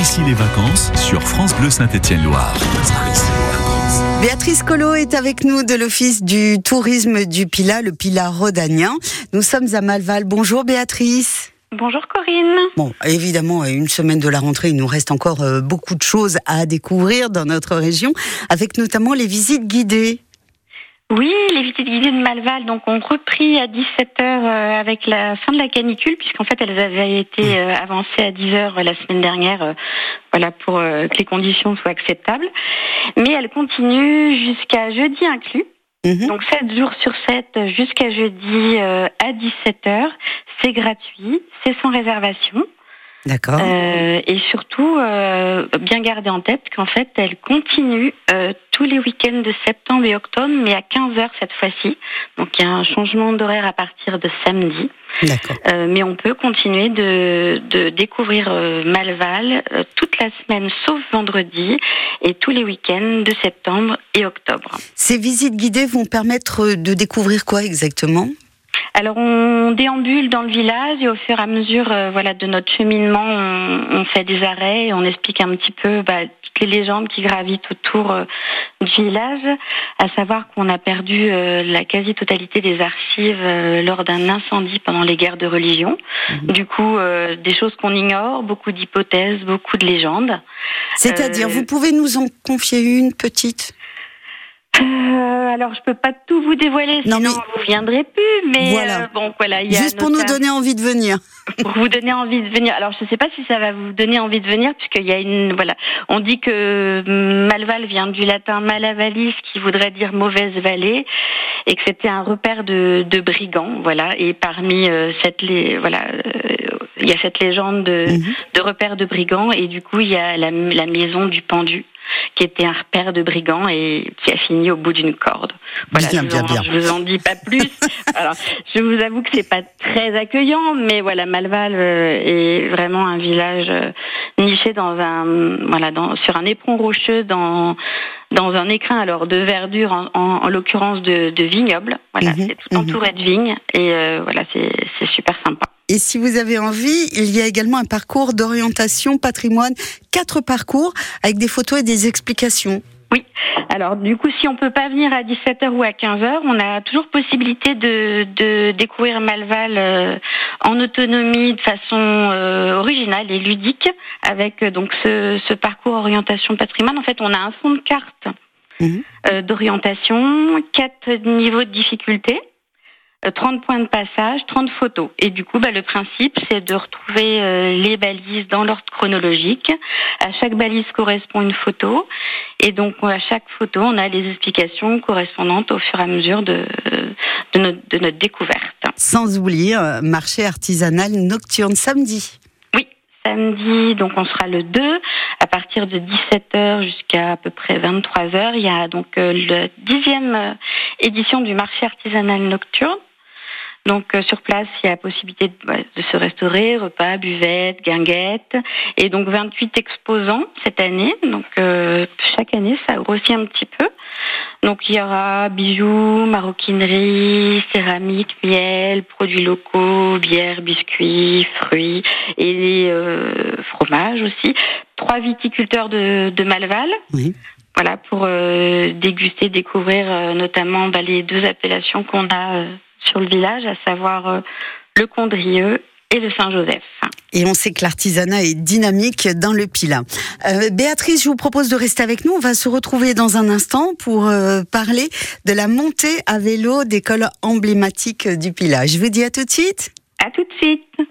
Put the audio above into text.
ici les vacances sur France Bleu Saint-Étienne-Loire. Béatrice Collot est avec nous de l'Office du tourisme du Pilat, le Pilat rhodanien. Nous sommes à Malval. Bonjour Béatrice. Bonjour Corinne. Bon, évidemment, une semaine de la rentrée, il nous reste encore euh, beaucoup de choses à découvrir dans notre région, avec notamment les visites guidées. Oui, les visites guidées de Malval donc ont repris à 17h euh, avec la fin de la canicule puisqu'en fait elles avaient été euh, avancées à 10h la semaine dernière euh, voilà pour que les conditions soient acceptables. Mais elles continuent jusqu'à jeudi inclus. Mhm. Donc 7 jours sur 7 jusqu'à jeudi à 17h, c'est gratuit, c'est sans réservation. D'accord. Euh, et surtout, euh, bien garder en tête qu'en fait, elle continue euh, tous les week-ends de septembre et octobre, mais à 15 heures cette fois-ci. Donc il y a un changement d'horaire à partir de samedi. D'accord. Euh, mais on peut continuer de, de découvrir euh, Malval euh, toute la semaine, sauf vendredi, et tous les week-ends de septembre et octobre. Ces visites guidées vont permettre de découvrir quoi exactement? Alors on déambule dans le village et au fur et à mesure euh, voilà, de notre cheminement, on, fait des arrêts et on explique un petit peu bah, toutes les légendes qui gravitent autour euh, du village, à savoir qu'on a perdu euh, la quasi-totalité des archives lors d'un incendie pendant les guerres de religion. Mhm. Du coup, des choses qu'on ignore, beaucoup d'hypothèses, beaucoup de légendes. C'est-à-dire, vous pouvez nous en confier une petite? Euh, alors, je peux pas tout vous dévoiler, sinon vous vous viendrez plus. Mais voilà. Euh, bon, voilà. Y a Juste pour nous donner envie de venir. pour vous donner envie de venir. Alors, je ne sais pas si ça va vous donner envie de venir, puisqu'il y a une voilà. On dit que Malval vient du latin malavalis, qui voudrait dire mauvaise vallée, et que c'était un repère de, de, brigands, voilà. Et parmi euh, cette les voilà. il y a cette légende de, mhm. de repère de brigands et du coup il y a la, la maison du pendu qui était un repère de brigands et qui a fini au bout d'une corde. Voilà, bien, je, bien, je vous en dis pas plus. Alors, je vous avoue que c'est pas très accueillant, mais voilà, Malval euh, est vraiment un village euh, niché dans un, voilà, dans, sur un éperon rocheux dans dans un écrin alors de verdure en, en, l'occurrence de, de vignoble. Voilà, mhm, c'est tout entouré mhm. de vignes et euh, voilà, c'est super sympa. Et si vous avez envie, il y a également un parcours d'orientation patrimoine, quatre parcours avec des photos et des explications. Oui. Alors du coup, si on peut pas venir à 17h ou à 15h, on a toujours possibilité de, de découvrir Malval euh, en autonomie de façon euh, originale et ludique avec euh, donc ce, ce, parcours orientation patrimoine. En fait, on a un fond de carte mmh. d'orientation, quatre niveaux de difficulté. 30 euh, points de passage, 30 photos. Et du coup, bah, le principe, c'est de retrouver euh, les balises dans l'ordre chronologique. À chaque balise correspond une photo. Et donc, à chaque photo, on a les explications correspondantes au fur et à mesure de, de, notre, de notre découverte. Sans oublier, euh, marché artisanal nocturne samedi. Oui, samedi, donc on sera le 2 à partir de 17h jusqu'à à peu près 23h. Il y a donc la dixième édition du marché artisanal nocturne donc euh, sur place, il y a la possibilité de, de, se restaurer, repas, buvette, guinguette, et donc 28 exposants cette année. Donc euh, chaque année, ça grossit un petit peu. Donc il y aura bijoux, maroquinerie, céramique, miel, produits locaux, bière, biscuits, fruits et euh, fromages aussi. Trois viticulteurs de, de Malval. Oui. Voilà pour euh, déguster, découvrir notamment bah, les deux appellations qu'on a sur le village, à savoir euh, le Condrieux et le Saint-Joseph. Et on sait que l'artisanat est dynamique dans le Pilat. Euh, Béatrice, je vous propose de rester avec nous. On va se retrouver dans un instant pour euh, parler de la montée à vélo d'école emblématique du Pilat. Je vous dis à tout de suite. À tout de suite.